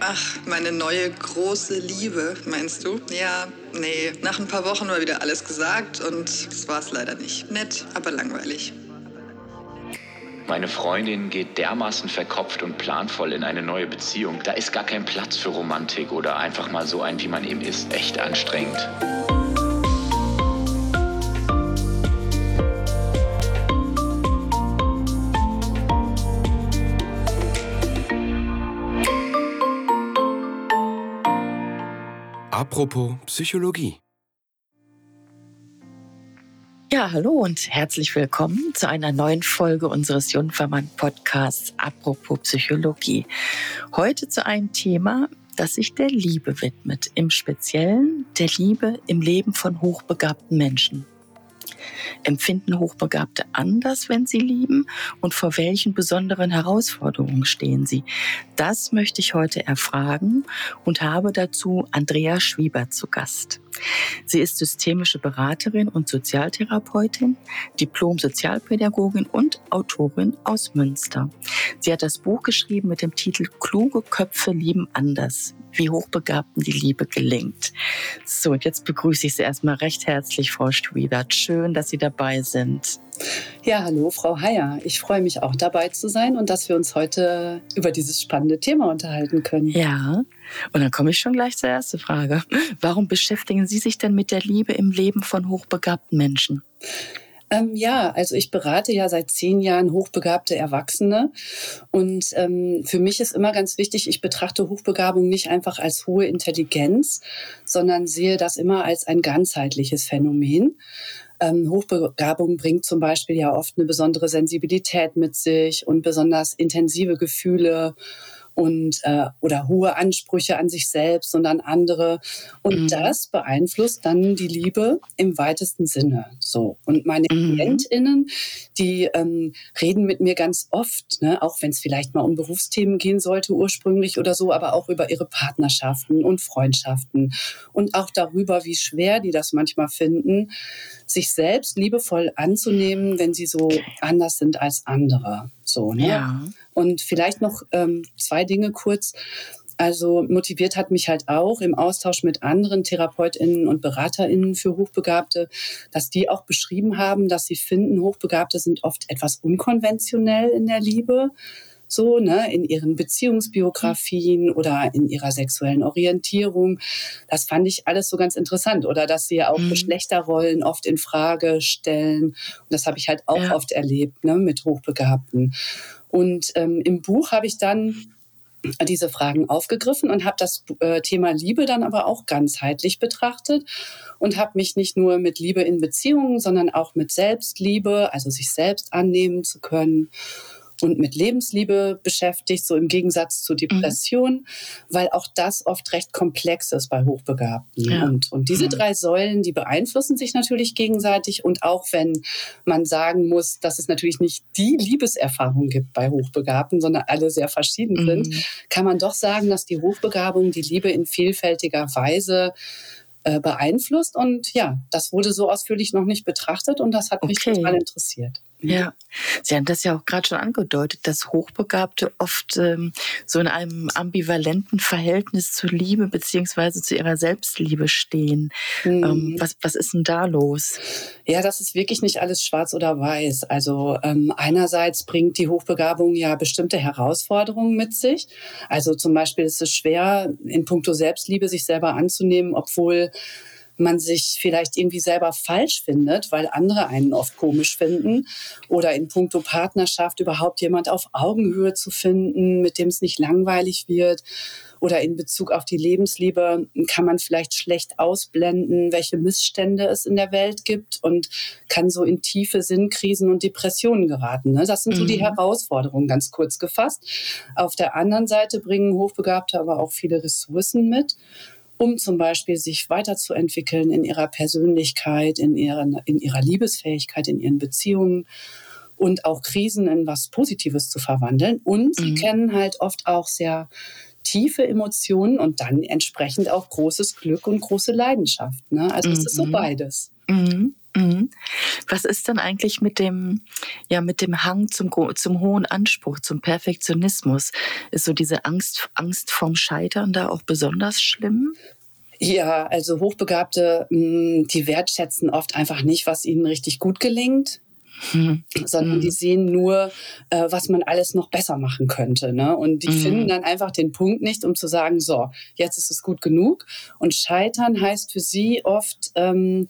Ach, meine neue große Liebe, meinst du? Ja, nee. Nach ein paar Wochen war wieder alles gesagt und das war es leider nicht. Nett, aber langweilig. Meine Freundin geht dermaßen verkopft und planvoll in eine neue Beziehung. Da ist gar kein Platz für Romantik oder einfach mal so ein, wie man eben ist. Echt anstrengend. Apropos Psychologie. Ja, hallo und herzlich willkommen zu einer neuen Folge unseres Jungfermann Podcasts Apropos Psychologie. Heute zu einem Thema, das sich der Liebe widmet, im Speziellen der Liebe im Leben von hochbegabten Menschen. Empfinden Hochbegabte anders, wenn sie lieben? Und vor welchen besonderen Herausforderungen stehen sie? Das möchte ich heute erfragen und habe dazu Andrea Schwieber zu Gast. Sie ist systemische Beraterin und Sozialtherapeutin, Diplom-Sozialpädagogin und Autorin aus Münster. Sie hat das Buch geschrieben mit dem Titel Kluge Köpfe lieben anders, wie Hochbegabten die Liebe gelingt. So, und jetzt begrüße ich Sie erstmal recht herzlich, Frau Schwiebert. Schön, dass Sie dabei sind. Ja, hallo, Frau Heyer. Ich freue mich auch dabei zu sein und dass wir uns heute über dieses spannende Thema unterhalten können. Ja, und dann komme ich schon gleich zur ersten Frage. Warum beschäftigen Sie sich denn mit der Liebe im Leben von hochbegabten Menschen? Ähm, ja, also ich berate ja seit zehn Jahren hochbegabte Erwachsene. Und ähm, für mich ist immer ganz wichtig, ich betrachte Hochbegabung nicht einfach als hohe Intelligenz, sondern sehe das immer als ein ganzheitliches Phänomen. Ähm, Hochbegabung bringt zum Beispiel ja oft eine besondere Sensibilität mit sich und besonders intensive Gefühle und äh, oder hohe Ansprüche an sich selbst und an andere. Und mhm. das beeinflusst dann die Liebe im weitesten Sinne. So. Und meine mhm. KlientInnen, die ähm, reden mit mir ganz oft, ne, auch wenn es vielleicht mal um Berufsthemen gehen sollte ursprünglich oder so, aber auch über ihre Partnerschaften und Freundschaften und auch darüber, wie schwer die das manchmal finden, sich selbst liebevoll anzunehmen, wenn sie so anders sind als andere. So, ne? Ja. Und vielleicht noch ähm, zwei Dinge kurz. Also motiviert hat mich halt auch im Austausch mit anderen Therapeutinnen und Beraterinnen für Hochbegabte, dass die auch beschrieben haben, dass sie finden, Hochbegabte sind oft etwas unkonventionell in der Liebe so, ne, in ihren Beziehungsbiografien oder in ihrer sexuellen Orientierung. Das fand ich alles so ganz interessant. Oder dass sie auch mhm. Geschlechterrollen oft in Frage stellen. Und das habe ich halt auch ja. oft erlebt, ne, mit Hochbegabten. Und ähm, im Buch habe ich dann diese Fragen aufgegriffen und habe das äh, Thema Liebe dann aber auch ganzheitlich betrachtet und habe mich nicht nur mit Liebe in Beziehungen, sondern auch mit Selbstliebe, also sich selbst annehmen zu können und mit Lebensliebe beschäftigt, so im Gegensatz zu Depression, mhm. weil auch das oft recht komplex ist bei Hochbegabten. Ja. Und, und diese mhm. drei Säulen, die beeinflussen sich natürlich gegenseitig. Und auch wenn man sagen muss, dass es natürlich nicht die Liebeserfahrung gibt bei Hochbegabten, sondern alle sehr verschieden mhm. sind, kann man doch sagen, dass die Hochbegabung die Liebe in vielfältiger Weise äh, beeinflusst. Und ja, das wurde so ausführlich noch nicht betrachtet und das hat mich okay. total interessiert. Ja, Sie haben das ja auch gerade schon angedeutet, dass Hochbegabte oft ähm, so in einem ambivalenten Verhältnis zur Liebe beziehungsweise zu ihrer Selbstliebe stehen. Mhm. Ähm, was, was ist denn da los? Ja, das ist wirklich nicht alles schwarz oder weiß. Also ähm, einerseits bringt die Hochbegabung ja bestimmte Herausforderungen mit sich. Also zum Beispiel ist es schwer, in puncto Selbstliebe sich selber anzunehmen, obwohl man sich vielleicht irgendwie selber falsch findet, weil andere einen oft komisch finden oder in puncto Partnerschaft überhaupt jemand auf Augenhöhe zu finden, mit dem es nicht langweilig wird oder in Bezug auf die Lebensliebe kann man vielleicht schlecht ausblenden, welche Missstände es in der Welt gibt und kann so in tiefe Sinnkrisen und Depressionen geraten. Ne? Das sind so die mhm. Herausforderungen, ganz kurz gefasst. Auf der anderen Seite bringen Hochbegabte aber auch viele Ressourcen mit um zum Beispiel sich weiterzuentwickeln in ihrer Persönlichkeit, in, ihren, in ihrer Liebesfähigkeit, in ihren Beziehungen und auch Krisen in was Positives zu verwandeln. Und sie mhm. kennen halt oft auch sehr tiefe Emotionen und dann entsprechend auch großes Glück und große Leidenschaft. Ne? Also mhm. es ist so mhm. beides. Mhm. Mhm. Was ist denn eigentlich mit dem, ja, mit dem Hang zum, zum hohen Anspruch, zum Perfektionismus? Ist so diese Angst, Angst vom Scheitern da auch besonders schlimm? Ja, also Hochbegabte, mm, die wertschätzen oft einfach nicht, was ihnen richtig gut gelingt. Mhm. sondern die mhm. sehen nur, äh, was man alles noch besser machen könnte. Ne? Und die mhm. finden dann einfach den Punkt nicht, um zu sagen, so, jetzt ist es gut genug. Und scheitern heißt für sie oft ähm,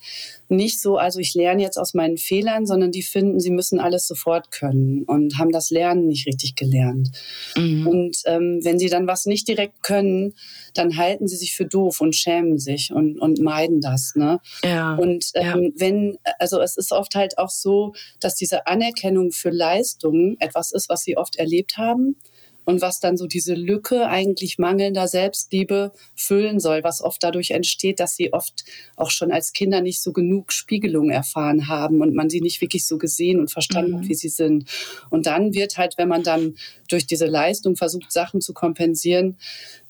nicht so, also ich lerne jetzt aus meinen Fehlern, sondern die finden, sie müssen alles sofort können und haben das Lernen nicht richtig gelernt. Mhm. Und ähm, wenn sie dann was nicht direkt können, dann halten sie sich für doof und schämen sich und, und meiden das. Ne? Ja. Und ähm, ja. wenn, also es ist oft halt auch so, dass diese Anerkennung für Leistungen etwas ist, was sie oft erlebt haben und was dann so diese Lücke eigentlich mangelnder Selbstliebe füllen soll, was oft dadurch entsteht, dass sie oft auch schon als Kinder nicht so genug Spiegelung erfahren haben und man sie nicht wirklich so gesehen und verstanden mhm. hat, wie sie sind. Und dann wird halt, wenn man dann durch diese Leistung versucht, Sachen zu kompensieren,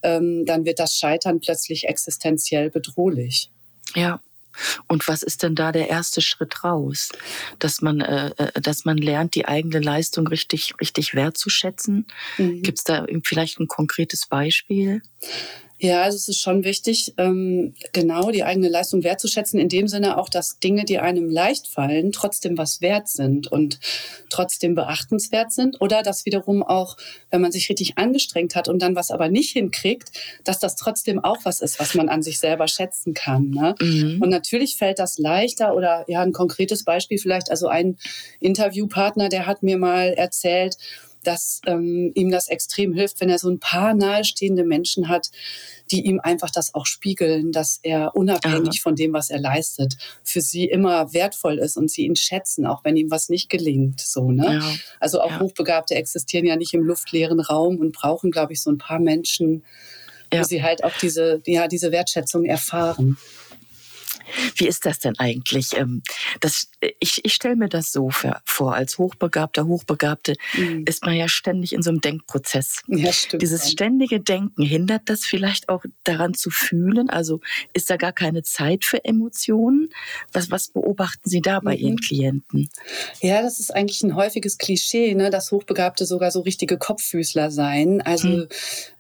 ähm, dann wird das Scheitern plötzlich existenziell bedrohlich. Ja, und was ist denn da der erste Schritt raus? Dass man, äh, äh dass man lernt, die eigene Leistung richtig, richtig wertzuschätzen? Mhm. Gibt es da vielleicht ein konkretes Beispiel? Ja, also es ist schon wichtig, ähm, genau die eigene Leistung wertzuschätzen, in dem Sinne auch, dass Dinge, die einem leicht fallen, trotzdem was wert sind und trotzdem beachtenswert sind. Oder dass wiederum auch, wenn man sich richtig angestrengt hat und dann was aber nicht hinkriegt, dass das trotzdem auch was ist, was man an sich selber schätzen kann. Ne? Mhm. Und natürlich fällt das leichter oder ja, ein konkretes Beispiel vielleicht, also ein Interviewpartner, der hat mir mal erzählt, dass ähm, ihm das extrem hilft, wenn er so ein paar nahestehende Menschen hat, die ihm einfach das auch spiegeln, dass er unabhängig Aha. von dem, was er leistet, für sie immer wertvoll ist und sie ihn schätzen, auch wenn ihm was nicht gelingt. So, ne? Ja. Also auch ja. Hochbegabte existieren ja nicht im luftleeren Raum und brauchen, glaube ich, so ein paar Menschen, ja. wo sie halt auch diese, ja, diese Wertschätzung erfahren. Wie ist das denn eigentlich? Ähm, das, ich ich stelle mir das so vor, als Hochbegabter, Hochbegabte mhm. ist man ja ständig in so einem Denkprozess. Ja, stimmt. Dieses ständige Denken, hindert das vielleicht auch daran zu fühlen? Also ist da gar keine Zeit für Emotionen? Was, was beobachten Sie da bei mhm. Ihren Klienten? Ja, das ist eigentlich ein häufiges Klischee, ne, dass Hochbegabte sogar so richtige Kopffüßler seien. Also, mhm.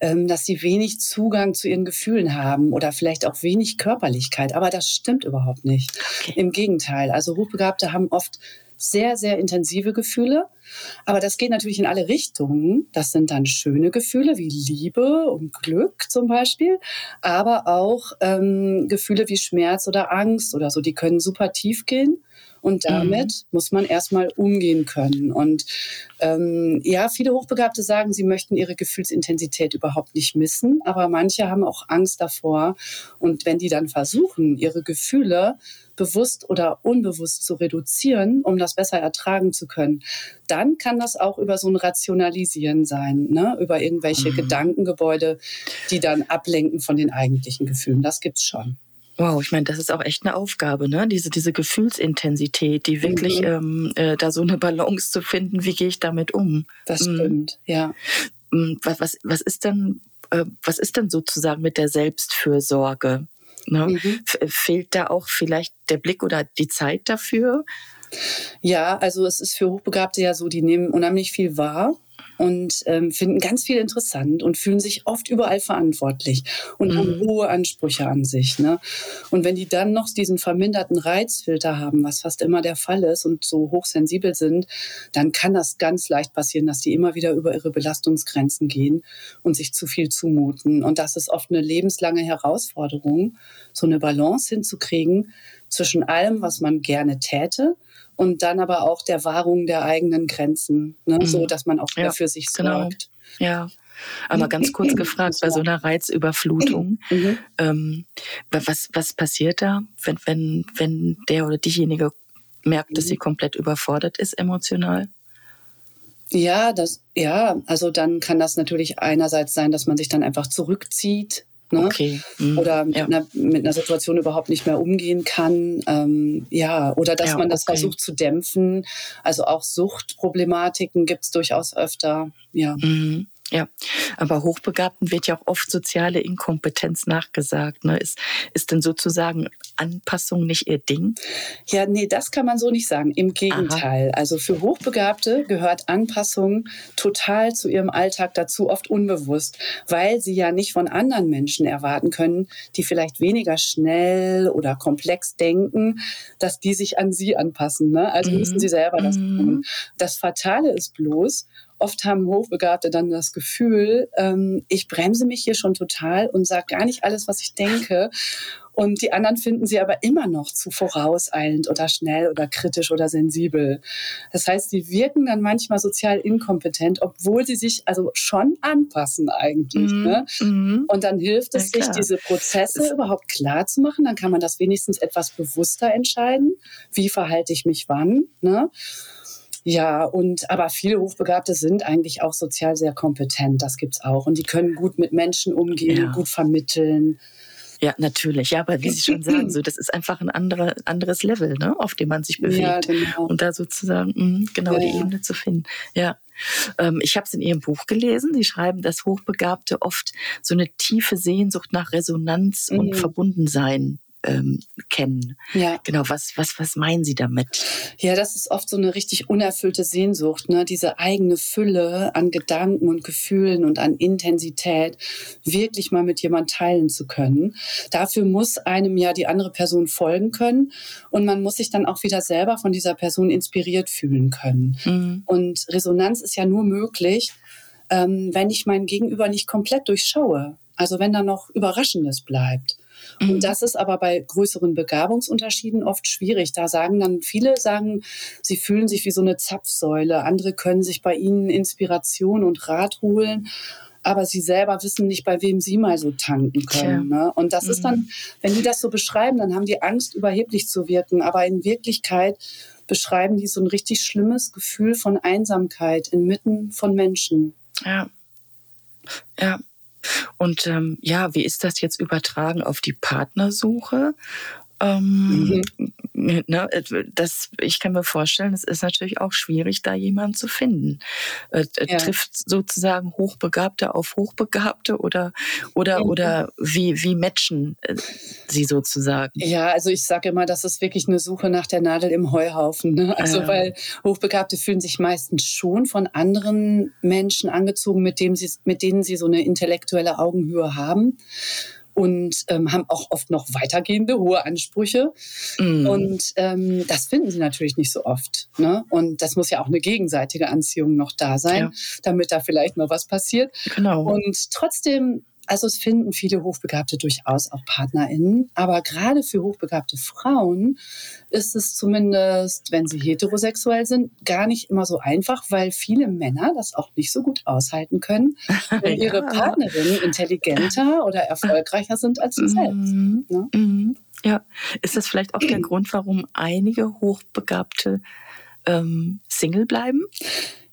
ähm, dass sie wenig Zugang zu ihren Gefühlen haben oder vielleicht auch wenig Körperlichkeit. Aber das stimmt stimmt überhaupt nicht. Okay. Im Gegenteil. Also Hochbegabte haben oft sehr, sehr intensive Gefühle. Aber das geht natürlich in alle Richtungen. Das sind dann schöne Gefühle wie Liebe und Glück zum Beispiel, aber auch ähm, Gefühle wie Schmerz oder Angst oder so, die können super tief gehen. Und mhm. damit mhm. muss man erstmal umgehen können. Und ähm, ja, viele Hochbegabte sagen, sie möchten ihre Gefühlsintensität überhaupt nicht missen, aber manche haben auch Angst davor. Und wenn die dann versuchen, ihre Gefühle bewusst oder unbewusst zu reduzieren, um das besser ertragen zu können, dann kann das auch über so ein Rationalisieren sein, ne? über irgendwelche mhm. Gedankengebäude, die dann ablenken von den eigentlichen Gefühlen. Das gibt's schon. Wow, ich meine, das ist auch echt eine Aufgabe, ne? Diese, diese Gefühlsintensität, die wirklich mhm. ähm, äh, da so eine Balance zu finden, wie gehe ich damit um? Das mhm. stimmt, ja. Mhm, was, was, was ist denn, äh, was ist denn sozusagen mit der Selbstfürsorge? Ne? Mhm. Fehlt da auch vielleicht der Blick oder die Zeit dafür? Ja, also es ist für Hochbegabte ja so, die nehmen unheimlich viel wahr und ähm, finden ganz viel interessant und fühlen sich oft überall verantwortlich und mhm. haben hohe Ansprüche an sich. Ne? Und wenn die dann noch diesen verminderten Reizfilter haben, was fast immer der Fall ist und so hochsensibel sind, dann kann das ganz leicht passieren, dass die immer wieder über ihre Belastungsgrenzen gehen und sich zu viel zumuten. Und das ist oft eine lebenslange Herausforderung, so eine Balance hinzukriegen zwischen allem, was man gerne täte und dann aber auch der Wahrung der eigenen Grenzen, ne? Mhm. so dass man auch ja, für sich genau. sorgt. Ja. Aber ganz kurz gefragt, bei so einer Reizüberflutung, mhm. ähm, was, was passiert da, wenn, wenn, wenn der oder diejenige merkt, dass sie mhm. komplett überfordert ist emotional? Ja, das, ja, also dann kann das natürlich einerseits sein, dass man sich dann einfach zurückzieht, Ne? Okay. Mhm. Oder mit, ja. einer, mit, einer, Situation überhaupt nicht mehr umgehen kann. Ähm, ja, oder dass ja, man das okay. versucht zu dämpfen. Also auch Suchtproblematiken gibt es durchaus öfter. Ja. Mhm. Ja, aber Hochbegabten wird ja auch oft soziale Inkompetenz nachgesagt. Ne? Ist, ist denn sozusagen Anpassung nicht ihr Ding? Ja, nee, das kann man so nicht sagen. Im Gegenteil. Aha. Also für Hochbegabte gehört Anpassung total zu ihrem Alltag dazu, oft unbewusst, weil sie ja nicht von anderen Menschen erwarten können, die vielleicht weniger schnell oder komplex denken, dass die sich an sie anpassen. Ne? Also mhm. müssen sie selber das mhm. tun. Das Fatale ist bloß, Oft haben Hochbegabte dann das Gefühl, ähm, ich bremse mich hier schon total und sage gar nicht alles, was ich denke. Und die anderen finden sie aber immer noch zu vorauseilend oder schnell oder kritisch oder sensibel. Das heißt, sie wirken dann manchmal sozial inkompetent, obwohl sie sich also schon anpassen eigentlich. Mm, ne? mm. Und dann hilft es, ja, sich diese Prozesse überhaupt klar zu machen. Dann kann man das wenigstens etwas bewusster entscheiden. Wie verhalte ich mich wann? Ne? Ja, und aber viele Hochbegabte sind eigentlich auch sozial sehr kompetent. Das gibt's auch. Und die können gut mit Menschen umgehen, ja. gut vermitteln. Ja, natürlich. Ja, aber wie Sie schon sagen, so, das ist einfach ein andere, anderes Level, ne, auf dem man sich bewegt. Ja, genau. Und da sozusagen mh, genau ja, die ja. Ebene zu finden. Ja. Ähm, ich habe es in Ihrem Buch gelesen. Sie schreiben, dass Hochbegabte oft so eine tiefe Sehnsucht nach Resonanz mhm. und Verbundensein ähm, kennen. Ja. Genau, was, was, was meinen Sie damit? Ja, das ist oft so eine richtig unerfüllte Sehnsucht, ne? diese eigene Fülle an Gedanken und Gefühlen und an Intensität wirklich mal mit jemand teilen zu können. Dafür muss einem ja die andere Person folgen können und man muss sich dann auch wieder selber von dieser Person inspiriert fühlen können. Mhm. Und Resonanz ist ja nur möglich, ähm, wenn ich mein Gegenüber nicht komplett durchschaue. Also wenn da noch Überraschendes bleibt. Mhm. Und das ist aber bei größeren Begabungsunterschieden oft schwierig. Da sagen dann viele sagen, sie fühlen sich wie so eine Zapfsäule. Andere können sich bei ihnen Inspiration und Rat holen aber sie selber wissen nicht, bei wem sie mal so tanken können. Ne? Und das mhm. ist dann, wenn die das so beschreiben, dann haben die Angst, überheblich zu wirken. Aber in Wirklichkeit beschreiben die so ein richtig schlimmes Gefühl von Einsamkeit inmitten von Menschen. Ja. Ja. Und ähm, ja, wie ist das jetzt übertragen auf die Partnersuche? Ähm, mhm. ne, das, ich kann mir vorstellen, es ist natürlich auch schwierig, da jemanden zu finden. Äh, ja. Trifft sozusagen Hochbegabte auf Hochbegabte oder oder mhm. oder wie wie matchen äh, sie sozusagen? Ja, also ich sage immer, das ist wirklich eine Suche nach der Nadel im Heuhaufen. Ne? Also ja. weil Hochbegabte fühlen sich meistens schon von anderen Menschen angezogen, mit dem sie mit denen sie so eine intellektuelle Augenhöhe haben und ähm, haben auch oft noch weitergehende hohe Ansprüche. Mm. Und ähm, das finden sie natürlich nicht so oft. Ne? Und das muss ja auch eine gegenseitige Anziehung noch da sein, ja. damit da vielleicht noch was passiert. Genau. Und trotzdem also es finden viele Hochbegabte durchaus auch PartnerInnen, aber gerade für hochbegabte Frauen ist es zumindest, wenn sie heterosexuell sind, gar nicht immer so einfach, weil viele Männer das auch nicht so gut aushalten können, wenn ja. ihre Partnerinnen intelligenter oder erfolgreicher sind als sie mhm. selbst. Ne? Mhm. Ja, ist das vielleicht auch der Grund, warum einige Hochbegabte ähm, Single bleiben?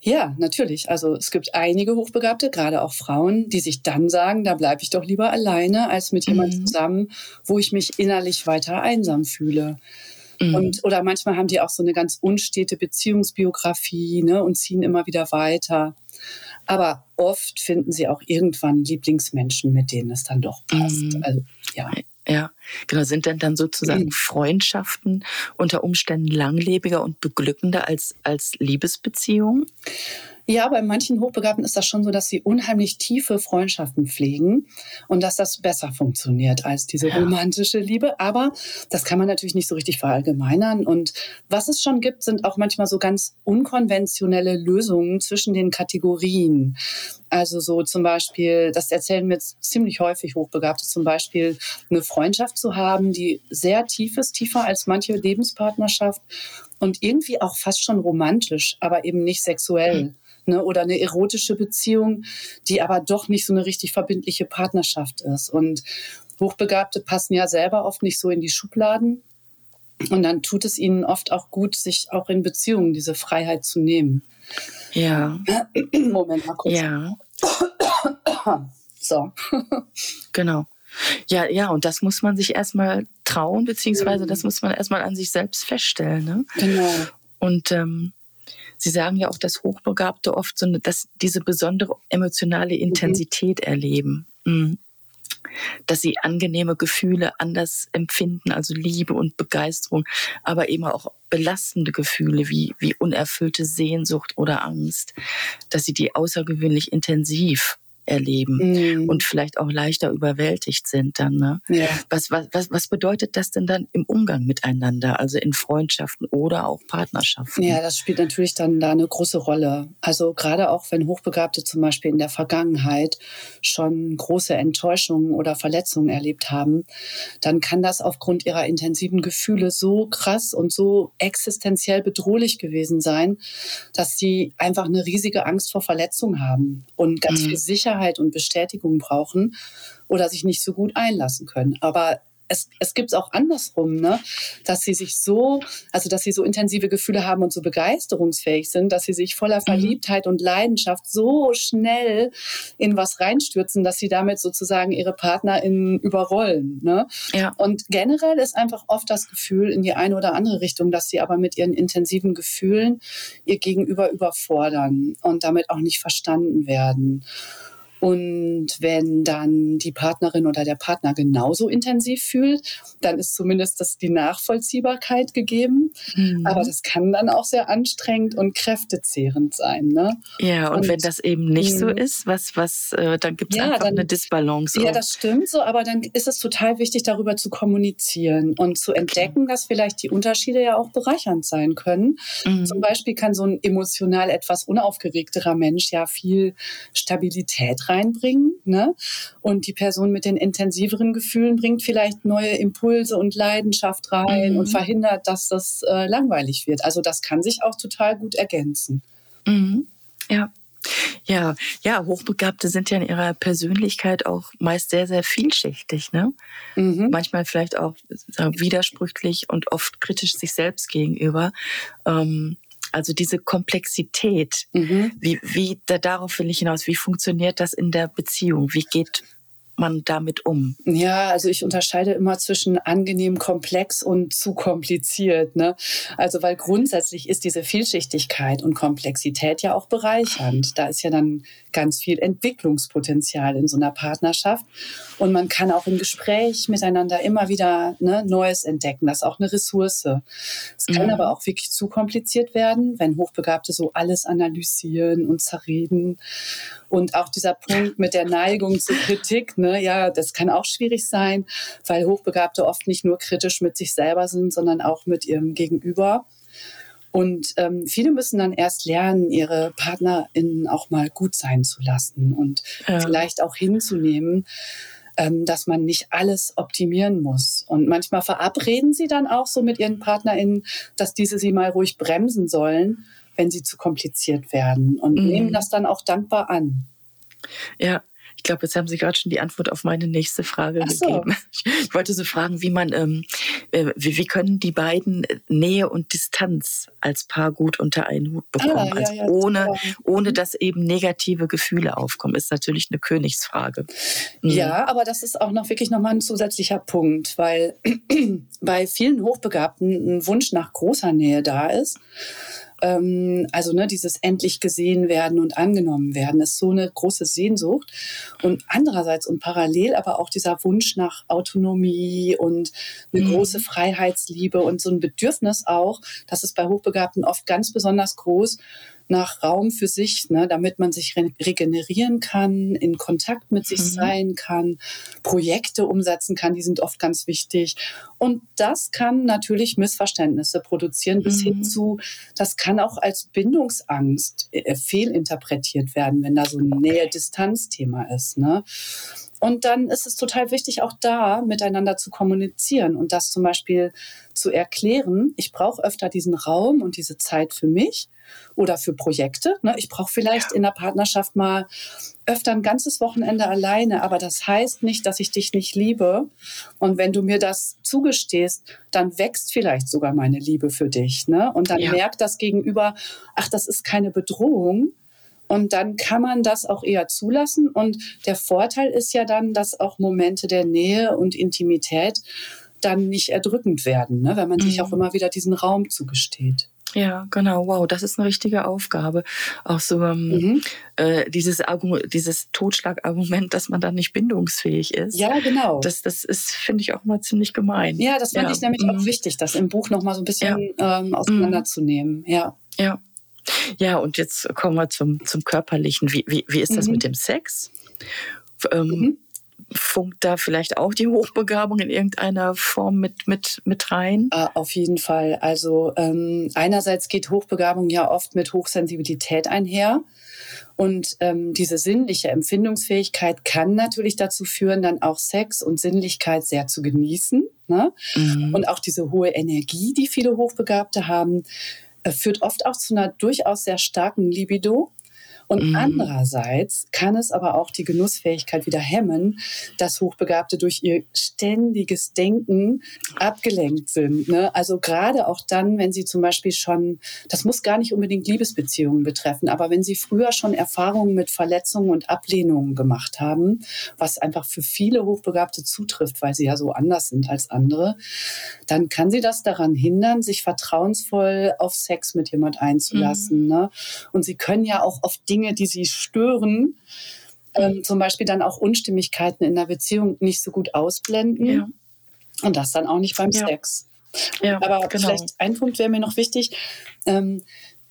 Ja, natürlich. Also es gibt einige Hochbegabte, gerade auch Frauen, die sich dann sagen, da bleibe ich doch lieber alleine als mit jemandem mhm. zusammen, wo ich mich innerlich weiter einsam fühle. Mhm. Und, oder manchmal haben die auch so eine ganz unstete Beziehungsbiografie ne, und ziehen immer wieder weiter. Aber oft finden sie auch irgendwann Lieblingsmenschen, mit denen es dann doch passt. Mhm. Also, ja. Ja, genau. Sind denn dann sozusagen mhm. Freundschaften unter Umständen langlebiger und beglückender als, als Liebesbeziehungen? Ja, bei manchen Hochbegabten ist das schon so, dass sie unheimlich tiefe Freundschaften pflegen und dass das besser funktioniert als diese ja. romantische Liebe. Aber das kann man natürlich nicht so richtig verallgemeinern. Und was es schon gibt, sind auch manchmal so ganz unkonventionelle Lösungen zwischen den Kategorien. Also so zum Beispiel, das erzählen mir ziemlich häufig Hochbegabte, zum Beispiel eine Freundschaft zu haben, die sehr tief ist, tiefer als manche Lebenspartnerschaft und irgendwie auch fast schon romantisch, aber eben nicht sexuell. Mhm ne, oder eine erotische Beziehung, die aber doch nicht so eine richtig verbindliche Partnerschaft ist. Und Hochbegabte passen ja selber oft nicht so in die Schubladen. Und dann tut es ihnen oft auch gut, sich auch in Beziehungen diese Freiheit zu nehmen. Ja. Moment mal kurz. Ja. so. genau. Ja, ja, und das muss man sich erstmal trauen, beziehungsweise das muss man erstmal an sich selbst feststellen. Ne? Genau. Und ähm, Sie sagen ja auch, dass Hochbegabte oft so eine, dass diese besondere emotionale Intensität mhm. erleben. Mhm. Dass sie angenehme Gefühle anders empfinden, also Liebe und Begeisterung, aber eben auch belastende Gefühle wie, wie unerfüllte Sehnsucht oder Angst, dass sie die außergewöhnlich intensiv erleben mhm. und vielleicht auch leichter überwältigt sind dann. Ne? Ja. Was, was, was, was bedeutet das denn dann im Umgang miteinander, also in Freundschaften oder auch Partnerschaften? Ja, das spielt natürlich dann da eine große Rolle. Also gerade auch wenn Hochbegabte zum Beispiel in der Vergangenheit schon große Enttäuschungen oder Verletzungen erlebt haben, dann kann das aufgrund ihrer intensiven Gefühle so krass und so existenziell bedrohlich gewesen sein, dass sie einfach eine riesige Angst vor Verletzung haben und ganz mhm. viel Sicherheit Sicherheit und Bestätigung brauchen oder sich nicht so gut einlassen können. Aber es, es gibt es auch andersrum, ne? dass sie sich so, also dass sie so intensive Gefühle haben und so begeisterungsfähig sind, dass sie sich voller mhm. Verliebtheit und Leidenschaft so schnell in was reinstürzen, dass sie damit sozusagen ihre PartnerInnen überrollen. Ne? Ja. Und generell ist einfach oft das Gefühl in die eine oder andere Richtung, dass sie aber mit ihren intensiven Gefühlen ihr Gegenüber überfordern und damit auch nicht verstanden werden. Und wenn dann die Partnerin oder der Partner genauso intensiv fühlt, dann ist zumindest das die Nachvollziehbarkeit gegeben. Mhm. Aber das kann dann auch sehr anstrengend und kräftezehrend sein. Ne? Ja, und, und wenn das eben nicht so mhm. ist, was, was, äh, dann gibt es ja, einfach dann, eine Disbalance. Ja, auch. das stimmt so, aber dann ist es total wichtig, darüber zu kommunizieren und zu entdecken, okay. dass vielleicht die Unterschiede ja auch bereichernd sein können. Mhm. Zum Beispiel kann so ein emotional etwas unaufgeregterer Mensch ja viel Stabilität reinbringen. Ne? Und die Person mit den intensiveren Gefühlen bringt vielleicht neue Impulse und Leidenschaft rein mhm. und verhindert, dass das äh, langweilig wird. Also das kann sich auch total gut ergänzen. Mhm. Ja. Ja, ja, Hochbegabte sind ja in ihrer Persönlichkeit auch meist sehr, sehr vielschichtig, ne? Mhm. Manchmal vielleicht auch widersprüchlich und oft kritisch sich selbst gegenüber. Ähm, also diese Komplexität, mhm. wie, wie, da, darauf will ich hinaus, wie funktioniert das in der Beziehung? Wie geht man damit um? Ja, also ich unterscheide immer zwischen angenehm komplex und zu kompliziert. Ne? Also weil grundsätzlich ist diese Vielschichtigkeit und Komplexität ja auch bereichernd. Da ist ja dann ganz viel Entwicklungspotenzial in so einer Partnerschaft. Und man kann auch im Gespräch miteinander immer wieder ne, Neues entdecken. Das ist auch eine Ressource. Es kann mhm. aber auch wirklich zu kompliziert werden, wenn Hochbegabte so alles analysieren und zerreden. Und auch dieser Punkt mit der Neigung zur Kritik, ne, ja, das kann auch schwierig sein, weil Hochbegabte oft nicht nur kritisch mit sich selber sind, sondern auch mit ihrem Gegenüber. Und ähm, viele müssen dann erst lernen, ihre PartnerInnen auch mal gut sein zu lassen und ja. vielleicht auch hinzunehmen, ähm, dass man nicht alles optimieren muss. Und manchmal verabreden sie dann auch so mit ihren PartnerInnen, dass diese sie mal ruhig bremsen sollen wenn sie zu kompliziert werden und mhm. nehmen das dann auch dankbar an. Ja, ich glaube, jetzt haben Sie gerade schon die Antwort auf meine nächste Frage so. gegeben. Ich wollte so fragen, wie man, ähm, äh, wie, wie, können die beiden Nähe und Distanz als Paar gut unter einen Hut ah, bekommen? Ah, ja, also ja, ohne, ohne dass eben negative Gefühle aufkommen, ist natürlich eine Königsfrage. Mhm. Ja, aber das ist auch noch wirklich nochmal ein zusätzlicher Punkt, weil bei vielen Hochbegabten ein Wunsch nach großer Nähe da ist ähm, also ne, dieses endlich gesehen werden und angenommen werden, ist so eine große Sehnsucht. Und andererseits und parallel aber auch dieser Wunsch nach Autonomie und eine mhm. große Freiheitsliebe und so ein Bedürfnis auch, das ist bei Hochbegabten oft ganz besonders groß, nach Raum für sich, ne, damit man sich re regenerieren kann, in Kontakt mit sich mhm. sein kann, Projekte umsetzen kann, die sind oft ganz wichtig. Und das kann natürlich Missverständnisse produzieren, bis mhm. hin zu, das kann auch als Bindungsangst äh, fehlinterpretiert werden, wenn da so ein Nähe-Distanz-Thema ist. Ne? Und dann ist es total wichtig, auch da miteinander zu kommunizieren und das zum Beispiel zu erklären. Ich brauche öfter diesen Raum und diese Zeit für mich oder für Projekte. Ne? Ich brauche vielleicht in der Partnerschaft mal öfter ein ganzes Wochenende alleine, aber das heißt nicht, dass ich dich nicht liebe. Und wenn du mir das zugestehst, dann wächst vielleicht sogar meine Liebe für dich. Ne? Und dann ja. merkt das Gegenüber, ach, das ist keine Bedrohung, und dann kann man das auch eher zulassen. Und der Vorteil ist ja dann, dass auch Momente der Nähe und Intimität dann nicht erdrückend werden, ne? wenn man mhm. sich auch immer wieder diesen Raum zugesteht. Ja, genau. Wow, das ist eine richtige Aufgabe. Auch so ähm, mhm. äh, dieses, dieses Totschlagargument, dass man dann nicht bindungsfähig ist. Ja, genau. Das, das ist, finde ich, auch mal ziemlich gemein. Ja, das fand ja. ich nämlich mhm. auch wichtig, das im Buch nochmal so ein bisschen ja. ähm, auseinanderzunehmen. Ja. Ja. Ja, und jetzt kommen wir zum, zum Körperlichen. Wie, wie, wie ist das mhm. mit dem Sex? Ähm, mhm funkt da vielleicht auch die Hochbegabung in irgendeiner Form mit, mit, mit rein? Auf jeden Fall. Also ähm, einerseits geht Hochbegabung ja oft mit Hochsensibilität einher. Und ähm, diese sinnliche Empfindungsfähigkeit kann natürlich dazu führen, dann auch Sex und Sinnlichkeit sehr zu genießen. Ne? Mhm. Und auch diese hohe Energie, die viele Hochbegabte haben, äh, führt oft auch zu einer durchaus sehr starken Libido. Und mhm. andererseits kann es aber auch die Genussfähigkeit wieder hemmen, dass Hochbegabte durch ihr ständiges Denken abgelenkt sind. Ne? Also gerade auch dann, wenn sie zum Beispiel schon, das muss gar nicht unbedingt Liebesbeziehungen betreffen, aber wenn sie früher schon Erfahrungen mit Verletzungen und Ablehnungen gemacht haben, was einfach für viele Hochbegabte zutrifft, weil sie ja so anders sind als andere, dann kann sie das daran hindern, sich vertrauensvoll auf Sex mit jemand einzulassen. Mhm. Ne? Und sie können ja auch oft Dinge Dinge, die sie stören, ähm, zum Beispiel dann auch Unstimmigkeiten in der Beziehung nicht so gut ausblenden. Ja. Und das dann auch nicht beim ja. Sex. Ja, Aber genau. vielleicht ein Punkt wäre mir noch wichtig. Ähm,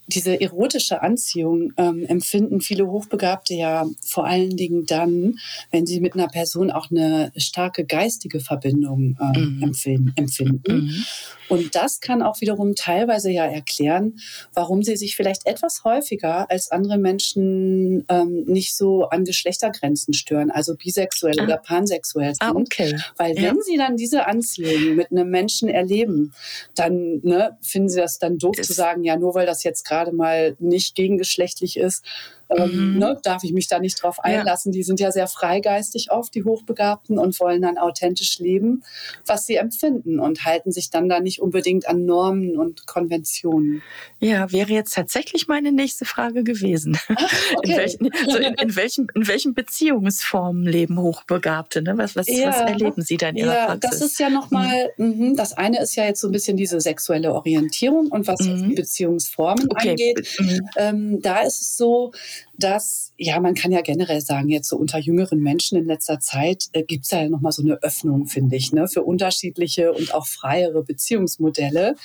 diese erotische Anziehung ähm, empfinden viele Hochbegabte ja vor allen Dingen dann, wenn sie mit einer Person auch eine starke geistige Verbindung äh, mhm. empfinden. empfinden. Mhm. Und das kann auch wiederum teilweise ja erklären, warum sie sich vielleicht etwas häufiger als andere Menschen ähm, nicht so an Geschlechtergrenzen stören, also bisexuell ah. oder pansexuell ah, sind. Ah, okay. Weil ja. wenn sie dann diese Anziehung mit einem Menschen erleben, dann ne, finden sie das dann doof ist. zu sagen, ja, nur weil das jetzt gerade mal nicht gegengeschlechtlich ist, ähm, mhm. ne, darf ich mich da nicht drauf einlassen. Ja. Die sind ja sehr freigeistig oft, die Hochbegabten, und wollen dann authentisch leben, was sie empfinden und halten sich dann da nicht unbedingt an Normen und Konventionen. Ja, wäre jetzt tatsächlich meine nächste Frage gewesen. Ach, okay. in, welchen, so in, in, welchen, in welchen Beziehungsformen leben Hochbegabte? Ne? Was, was, ja. was erleben Sie da in Ihrer ja, Praxis? Das ist ja nochmal, mhm. das eine ist ja jetzt so ein bisschen diese sexuelle Orientierung und was mhm. die Beziehungsformen okay. angeht. Mhm. Ähm, da ist es so, dass, ja, man kann ja generell sagen, jetzt so unter jüngeren Menschen in letzter Zeit äh, gibt es ja nochmal so eine Öffnung, finde ich, ne, für unterschiedliche und auch freiere Beziehungsmodelle.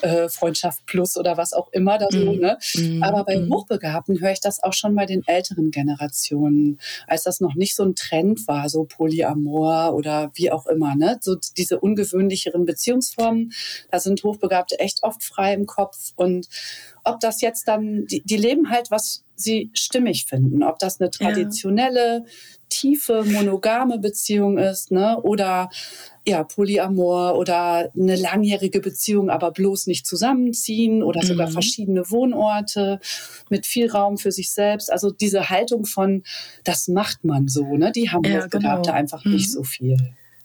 Äh, Freundschaft plus oder was auch immer da so. Mm. Ne? Mm. Aber bei mm. Hochbegabten höre ich das auch schon bei den älteren Generationen, als das noch nicht so ein Trend war, so Polyamor oder wie auch immer. Ne? So diese ungewöhnlicheren Beziehungsformen, da sind Hochbegabte echt oft frei im Kopf und ob das jetzt dann, die, die leben halt, was sie stimmig finden. Ob das eine traditionelle, ja. tiefe, monogame Beziehung ist, ne? Oder ja, Polyamor oder eine langjährige Beziehung, aber bloß nicht zusammenziehen oder sogar mhm. verschiedene Wohnorte mit viel Raum für sich selbst. Also diese Haltung von, das macht man so, ne? Die haben ja, genau. einfach mhm. nicht so viel.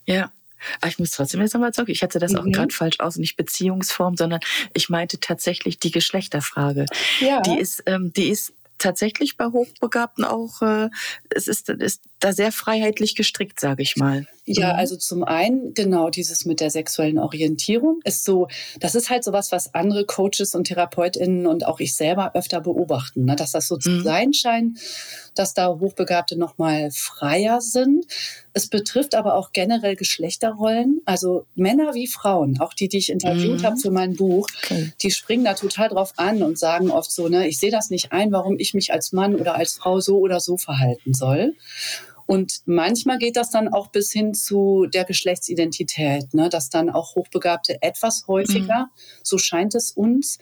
Ja, aber ich muss trotzdem jetzt nochmal sagen, ich hatte das mhm. auch gerade falsch aus, nicht Beziehungsform, sondern ich meinte tatsächlich die Geschlechterfrage. Ja. Die ist, ähm, die ist tatsächlich bei Hochbegabten auch, äh, es ist, ist da sehr freiheitlich gestrickt, sage ich mal. Ja, mhm. also zum einen genau dieses mit der sexuellen Orientierung ist so, das ist halt sowas, was andere Coaches und Therapeutinnen und auch ich selber öfter beobachten, ne? dass das so zu mhm. sein scheint, dass da Hochbegabte noch mal freier sind. Es betrifft aber auch generell Geschlechterrollen, also Männer wie Frauen, auch die, die ich interviewt mhm. habe für mein Buch, okay. die springen da total drauf an und sagen oft so, ne, ich sehe das nicht ein, warum ich mich als Mann oder als Frau so oder so verhalten soll. Und manchmal geht das dann auch bis hin zu der Geschlechtsidentität, ne? dass dann auch Hochbegabte etwas häufiger, mhm. so scheint es uns,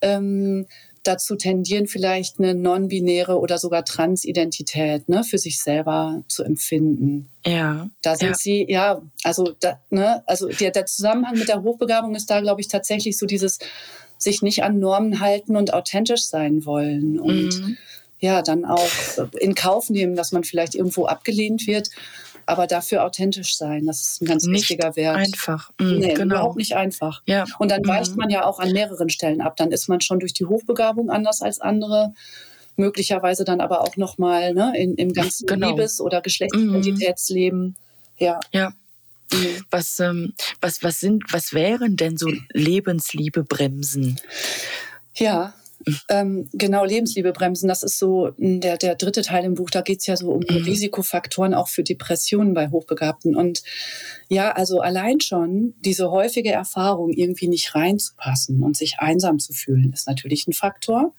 ähm, dazu tendieren, vielleicht eine non-binäre oder sogar Transidentität ne, für sich selber zu empfinden. Ja. Da sind ja. sie, ja, also, da, ne, also der, der Zusammenhang mit der Hochbegabung ist da, glaube ich, tatsächlich so dieses sich nicht an Normen halten und authentisch sein wollen. Und mhm ja, dann auch in Kauf nehmen, dass man vielleicht irgendwo abgelehnt wird, aber dafür authentisch sein. Das ist ein ganz nicht wichtiger Wert. Einfach. Mhm, nee, genau. überhaupt nicht einfach. Ja. Und dann weicht mhm. man ja auch an mehreren Stellen ab. Dann ist man schon durch die Hochbegabung anders als andere. Möglicherweise dann aber auch nochmal ne, in, im ganzen genau. Liebes- oder Geschlechtsidentitätsleben. Mhm. Ja. Ja. Mhm. Was, ähm, was, was sind, was wären denn so Lebensliebe-Bremsen? Ja, ähm, genau, Lebensliebe bremsen, das ist so der, der dritte Teil im Buch. Da geht es ja so um mhm. Risikofaktoren auch für Depressionen bei Hochbegabten. Und ja, also allein schon diese häufige Erfahrung, irgendwie nicht reinzupassen und sich einsam zu fühlen, ist natürlich ein Faktor.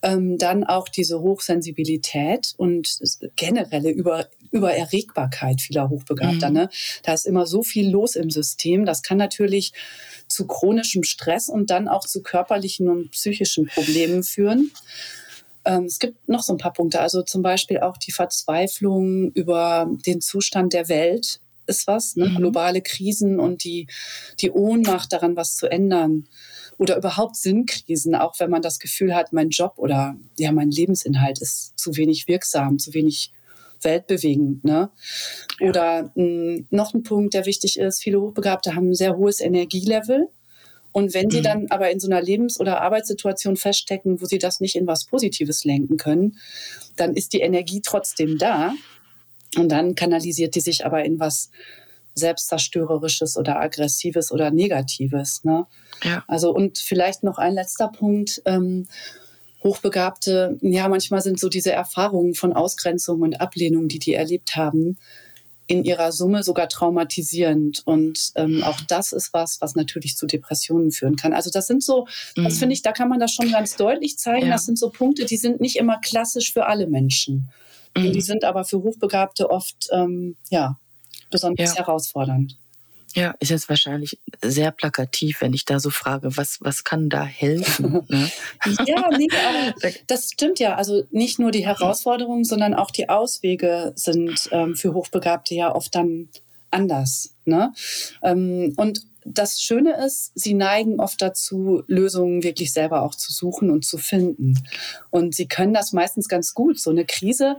Ähm, dann auch diese Hochsensibilität und generelle Über Übererregbarkeit vieler Hochbegabter. Mhm. Ne? Da ist immer so viel los im System. Das kann natürlich zu chronischem Stress und dann auch zu körperlichen und psychischen Problemen führen. Ähm, es gibt noch so ein paar Punkte, also zum Beispiel auch die Verzweiflung über den Zustand der Welt ist was, ne? Mhm. globale Krisen und die, die Ohnmacht daran, was zu ändern. Oder überhaupt Sinnkrisen, auch wenn man das Gefühl hat, mein Job oder ja, mein Lebensinhalt ist zu wenig wirksam, zu wenig weltbewegend. Ne? Oder mh, hm, noch ein Punkt, der wichtig ist, viele Hochbegabte haben ein sehr hohes Energielevel. Und wenn sie mhm. dann aber in so einer Lebens- oder Arbeitssituation feststecken, wo sie das nicht in was Positives lenken können, dann ist die Energie trotzdem da. Und dann kanalisiert die sich aber in was Selbstzerstörerisches oder Aggressives oder Negatives. Ne? Ja. Also, und vielleicht noch ein letzter Punkt. Ähm, Hochbegabte, ja, manchmal sind so diese Erfahrungen von Ausgrenzung und Ablehnung, die die erlebt haben, in ihrer Summe sogar traumatisierend. Und ähm, auch das ist was, was natürlich zu Depressionen führen kann. Also das sind so, mhm. das finde ich, da kann man das schon ganz deutlich zeigen. Ja. Das sind so Punkte, die sind nicht immer klassisch für alle Menschen. Mhm. Die sind aber für Hochbegabte oft, ähm, ja, besonders ja. herausfordernd. Ja, ist jetzt wahrscheinlich sehr plakativ, wenn ich da so frage, was, was kann da helfen? Ne? ja, nee, aber das stimmt ja. Also nicht nur die Herausforderungen, sondern auch die Auswege sind ähm, für Hochbegabte ja oft dann anders. Ne? Ähm, und das Schöne ist, sie neigen oft dazu, Lösungen wirklich selber auch zu suchen und zu finden. Und sie können das meistens ganz gut. So eine Krise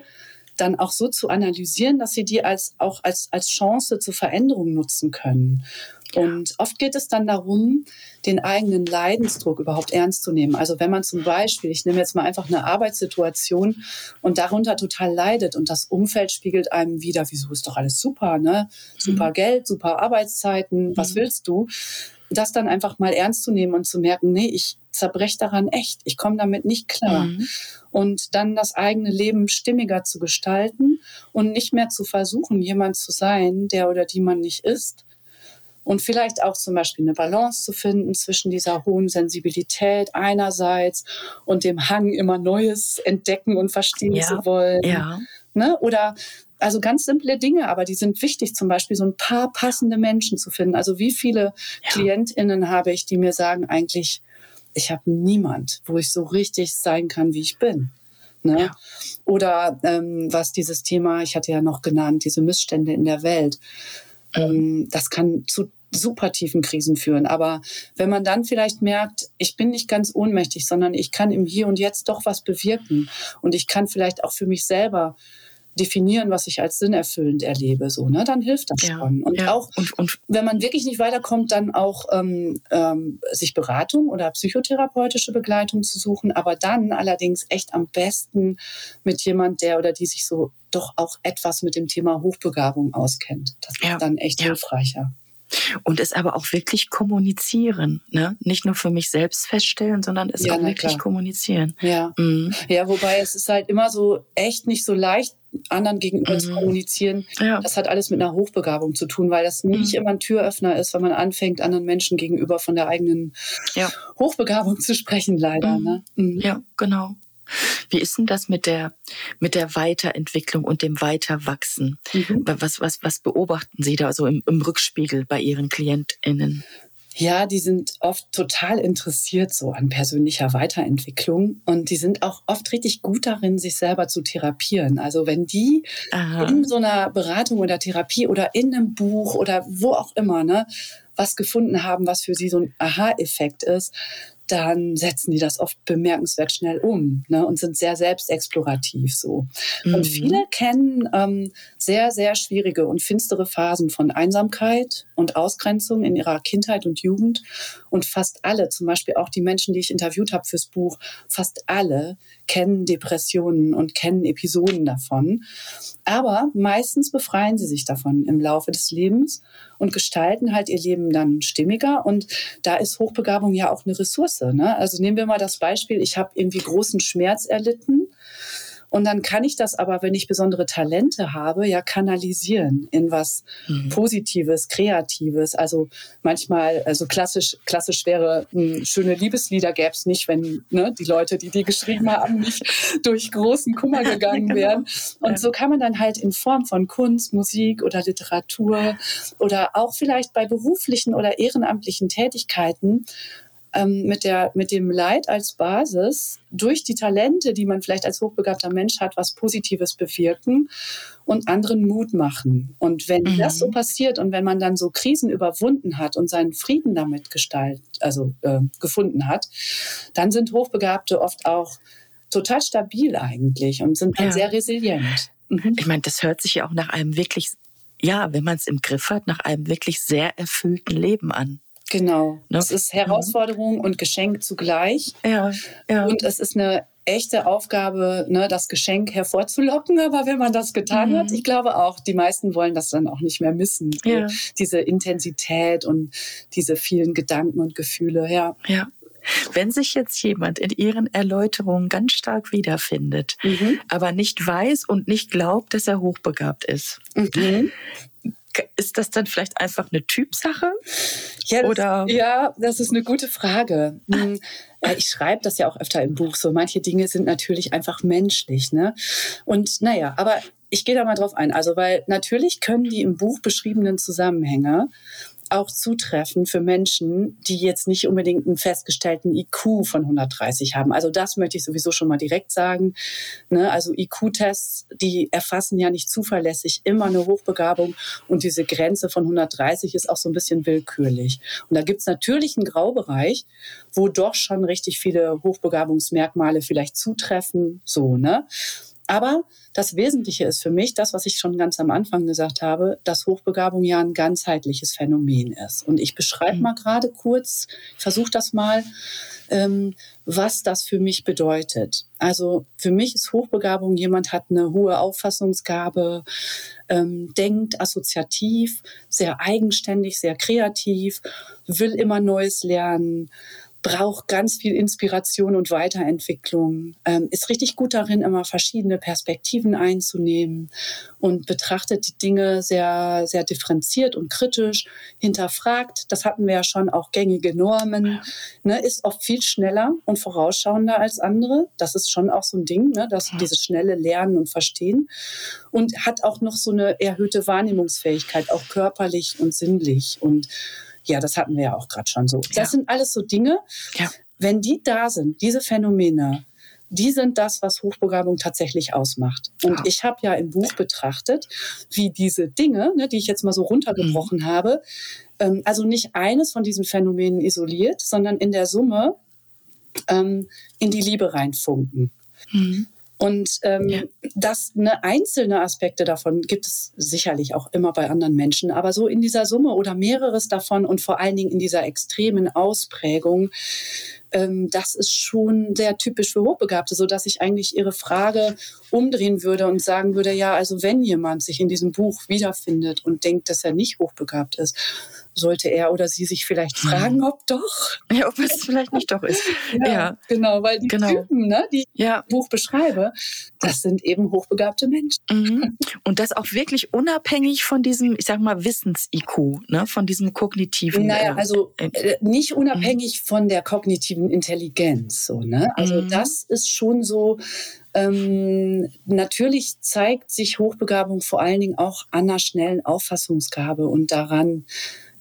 dann auch so zu analysieren, dass sie die als, auch als, als Chance zur Veränderung nutzen können. Und oft geht es dann darum, den eigenen Leidensdruck überhaupt ernst zu nehmen. Also wenn man zum Beispiel, ich nehme jetzt mal einfach eine Arbeitssituation und darunter total leidet und das Umfeld spiegelt einem wieder, wieso ist doch alles super, ne? Super mhm. Geld, super Arbeitszeiten, was mhm. willst du? Das dann einfach mal ernst zu nehmen und zu merken, nee, ich zerbreche daran echt, ich komme damit nicht klar. Mhm und dann das eigene Leben stimmiger zu gestalten und nicht mehr zu versuchen, jemand zu sein, der oder die man nicht ist. Und vielleicht auch zum Beispiel eine Balance zu finden zwischen dieser hohen Sensibilität einerseits und dem Hang, immer Neues entdecken und verstehen ja, zu wollen. Ja. Ne? Oder also ganz simple Dinge, aber die sind wichtig, zum Beispiel so ein paar passende Menschen zu finden. Also wie viele ja. KlientInnen habe ich, die mir sagen, eigentlich, ich habe niemand, wo ich so richtig sein kann, wie ich bin. Ne? Ja. Oder ähm, was dieses Thema, ich hatte ja noch genannt, diese Missstände in der Welt, ähm, das kann zu super tiefen Krisen führen. Aber wenn man dann vielleicht merkt, ich bin nicht ganz ohnmächtig, sondern ich kann im Hier und Jetzt doch was bewirken und ich kann vielleicht auch für mich selber definieren, was ich als sinnerfüllend erlebe, so, ne, dann hilft das ja, schon. Und ja. auch, und, und, wenn man wirklich nicht weiterkommt, dann auch ähm, ähm, sich Beratung oder psychotherapeutische Begleitung zu suchen, aber dann allerdings echt am besten mit jemand, der oder die sich so doch auch etwas mit dem Thema Hochbegabung auskennt. Das ja. ist dann echt hilfreicher. Und es aber auch wirklich kommunizieren. Ne? Nicht nur für mich selbst feststellen, sondern es ja, auch wirklich klar. kommunizieren. Ja. Mhm. ja, wobei es ist halt immer so echt nicht so leicht, anderen gegenüber mhm. zu kommunizieren. Ja. Das hat alles mit einer Hochbegabung zu tun, weil das nicht mhm. immer ein Türöffner ist, wenn man anfängt, anderen Menschen gegenüber von der eigenen ja. Hochbegabung zu sprechen, leider. Mhm. Ne? Mhm. Ja, genau. Wie ist denn das mit der, mit der Weiterentwicklung und dem Weiterwachsen? Mhm. Was, was, was beobachten Sie da so im, im Rückspiegel bei Ihren KlientInnen? Ja, die sind oft total interessiert so an persönlicher Weiterentwicklung und die sind auch oft richtig gut darin, sich selber zu therapieren. Also wenn die Aha. in so einer Beratung oder Therapie oder in einem Buch oder wo auch immer, ne, was gefunden haben, was für sie so ein Aha-Effekt ist, dann setzen die das oft bemerkenswert schnell um ne, und sind sehr selbstexplorativ so. Mhm. Und viele kennen ähm, sehr, sehr schwierige und finstere Phasen von Einsamkeit und Ausgrenzung in ihrer Kindheit und Jugend. Und fast alle, zum Beispiel auch die Menschen, die ich interviewt habe fürs Buch, fast alle kennen Depressionen und kennen Episoden davon. Aber meistens befreien sie sich davon im Laufe des Lebens und gestalten halt ihr Leben dann stimmiger. Und da ist Hochbegabung ja auch eine Ressource. Ne? Also nehmen wir mal das Beispiel, ich habe irgendwie großen Schmerz erlitten und dann kann ich das aber, wenn ich besondere Talente habe, ja kanalisieren in was mhm. Positives, Kreatives. Also manchmal, also klassisch, klassisch wäre, m, hm, schöne Liebeslieder gäbe es nicht, wenn ne, die Leute, die die geschrieben haben, nicht durch großen Kummer gegangen genau. wären. Und ja. so kann man dann halt in Form von Kunst, Musik oder Literatur oder auch vielleicht bei beruflichen oder ehrenamtlichen Tätigkeiten ähm, mit, der, mit dem Leid als Basis durch die Talente, die man vielleicht als hochbegabter Mensch hat, was Positives bewirken und anderen Mut machen. Und wenn mhm. das so passiert und wenn man dann so Krisen überwunden hat und seinen Frieden damit gestaltet, also äh, gefunden hat, dann sind Hochbegabte oft auch total stabil eigentlich und sind ja. sehr resilient. Mhm. Ich meine, das hört sich ja auch nach einem wirklich, ja, wenn man es im Griff hat, nach einem wirklich sehr erfüllten Leben an. Genau. Ne? Es ist Herausforderung mhm. und Geschenk zugleich. Ja, ja. Und es ist eine echte Aufgabe, ne, das Geschenk hervorzulocken. Aber wenn man das getan mhm. hat, ich glaube auch, die meisten wollen das dann auch nicht mehr missen. Ja. Diese Intensität und diese vielen Gedanken und Gefühle. Ja. Ja. Wenn sich jetzt jemand in ihren Erläuterungen ganz stark wiederfindet, mhm. aber nicht weiß und nicht glaubt, dass er hochbegabt ist, mhm ist das dann vielleicht einfach eine Typsache? Ja, das, Oder? ja, das ist eine gute Frage. Hm, ich schreibe das ja auch öfter im Buch. So manche Dinge sind natürlich einfach menschlich, ne? Und naja, aber ich gehe da mal drauf ein. Also, weil natürlich können die im Buch beschriebenen Zusammenhänge auch zutreffen für Menschen, die jetzt nicht unbedingt einen festgestellten IQ von 130 haben. Also das möchte ich sowieso schon mal direkt sagen. Ne? Also IQ-Tests, die erfassen ja nicht zuverlässig immer eine Hochbegabung und diese Grenze von 130 ist auch so ein bisschen willkürlich. Und da gibt es natürlich einen Graubereich, wo doch schon richtig viele Hochbegabungsmerkmale vielleicht zutreffen. So, ne? Aber das Wesentliche ist für mich das, was ich schon ganz am Anfang gesagt habe, dass Hochbegabung ja ein ganzheitliches Phänomen ist. Und ich beschreibe mhm. mal gerade kurz, versuche das mal, ähm, was das für mich bedeutet. Also für mich ist Hochbegabung, jemand hat eine hohe Auffassungsgabe, ähm, denkt assoziativ, sehr eigenständig, sehr kreativ, will immer Neues lernen braucht ganz viel Inspiration und Weiterentwicklung, ähm, ist richtig gut darin, immer verschiedene Perspektiven einzunehmen und betrachtet die Dinge sehr, sehr differenziert und kritisch, hinterfragt, das hatten wir ja schon, auch gängige Normen, ne, ist oft viel schneller und vorausschauender als andere. Das ist schon auch so ein Ding, ne, dass dieses schnelle Lernen und Verstehen. Und hat auch noch so eine erhöhte Wahrnehmungsfähigkeit, auch körperlich und sinnlich. Und ja, das hatten wir ja auch gerade schon so. Das ja. sind alles so Dinge, ja. wenn die da sind, diese Phänomene, die sind das, was Hochbegabung tatsächlich ausmacht. Und ja. ich habe ja im Buch betrachtet, wie diese Dinge, ne, die ich jetzt mal so runtergebrochen mhm. habe, ähm, also nicht eines von diesen Phänomenen isoliert, sondern in der Summe ähm, in die Liebe reinfunken. Mhm. Und ähm, ja. das ne, einzelne Aspekte davon gibt es sicherlich auch immer bei anderen Menschen, aber so in dieser Summe oder mehreres davon und vor allen Dingen in dieser extremen Ausprägung ähm, das ist schon sehr typisch für Hochbegabte, so dass ich eigentlich Ihre Frage umdrehen würde und sagen würde, ja, also wenn jemand sich in diesem Buch wiederfindet und denkt, dass er nicht hochbegabt ist, sollte er oder sie sich vielleicht hm. fragen, ob doch. Ja, ob es vielleicht nicht doch ist. Ja, ja. genau, weil die genau. Typen, ne, die ja. ich im Buch beschreibe, das sind eben hochbegabte Menschen. Mhm. Und das auch wirklich unabhängig von diesem, ich sag mal, Wissens-IQ, ne, von diesem kognitiven. Naja, äh, also äh, nicht unabhängig mhm. von der kognitiven Intelligenz. So, ne? Also mhm. das ist schon so, ähm, natürlich zeigt sich Hochbegabung vor allen Dingen auch an einer schnellen Auffassungsgabe und daran,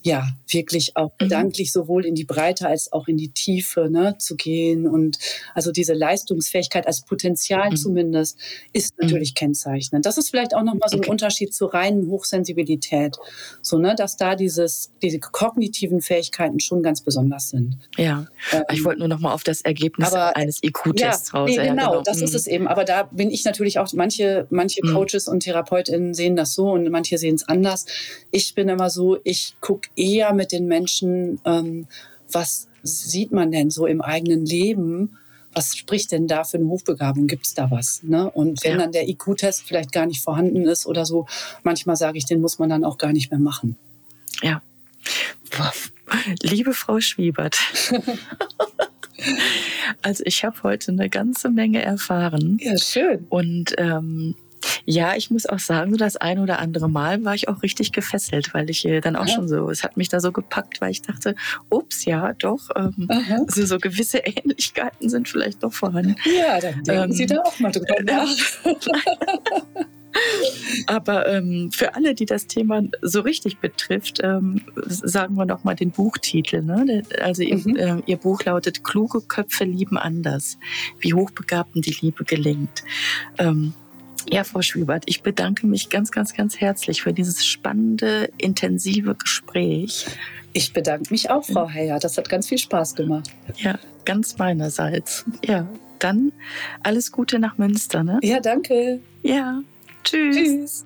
ja, wirklich auch mhm. gedanklich sowohl in die Breite als auch in die Tiefe ne, zu gehen. Und also diese Leistungsfähigkeit als Potenzial mhm. zumindest ist mhm. natürlich mhm. kennzeichnend. Das ist vielleicht auch nochmal so ein okay. Unterschied zur reinen Hochsensibilität. So, ne, dass da dieses, diese kognitiven Fähigkeiten schon ganz besonders sind. Ja, ähm, ich wollte nur nochmal auf das Ergebnis aber, eines IQ-Tests ja, raus. Nee, genau, ja, genau, das ist mhm. es eben. Aber da bin ich natürlich auch, manche, manche mhm. Coaches und TherapeutInnen sehen das so und manche sehen es anders. Ich bin immer so, ich gucke eher mit den Menschen, ähm, was sieht man denn so im eigenen Leben, was spricht denn da für eine Hochbegabung? Gibt es da was? Ne? Und wenn ja. dann der IQ-Test vielleicht gar nicht vorhanden ist oder so, manchmal sage ich, den muss man dann auch gar nicht mehr machen. Ja. Liebe Frau Schwiebert. also ich habe heute eine ganze Menge erfahren. Ja, schön. Und ähm, ja, ich muss auch sagen, so das ein oder andere Mal war ich auch richtig gefesselt, weil ich dann auch ja. schon so, es hat mich da so gepackt, weil ich dachte, ups, ja, doch, ähm, also so gewisse Ähnlichkeiten sind vielleicht doch vorhanden. Ja, dann denken ähm, Sie da auch mal drüber nach. Aber ähm, für alle, die das Thema so richtig betrifft, ähm, sagen wir noch mal den Buchtitel. Ne? Also mhm. ihr, äh, ihr, Buch lautet "Kluge Köpfe lieben anders: Wie Hochbegabten die Liebe gelingt." Ähm, ja, Frau Schubert, ich bedanke mich ganz, ganz, ganz herzlich für dieses spannende, intensive Gespräch. Ich bedanke mich auch, Frau Heyer. Das hat ganz viel Spaß gemacht. Ja, ganz meinerseits. Ja, dann alles Gute nach Münster. Ne? Ja, danke. Ja, tschüss. Tschüss.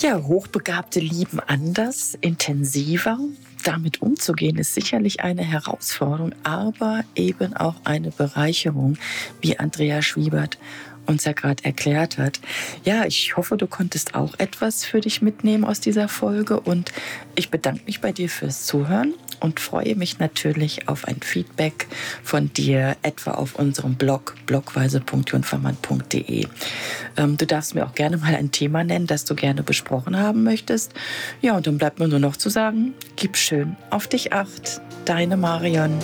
Ja, Hochbegabte lieben anders, intensiver. Damit umzugehen ist sicherlich eine Herausforderung, aber eben auch eine Bereicherung, wie Andrea Schwiebert uns ja gerade erklärt hat. Ja, ich hoffe, du konntest auch etwas für dich mitnehmen aus dieser Folge und ich bedanke mich bei dir fürs Zuhören und freue mich natürlich auf ein Feedback von dir, etwa auf unserem Blog blogweise.junfermann.de. Ähm, du darfst mir auch gerne mal ein Thema nennen, das du gerne besprochen haben möchtest. Ja, und dann bleibt mir nur noch zu sagen, gib schön auf dich acht. Deine Marion.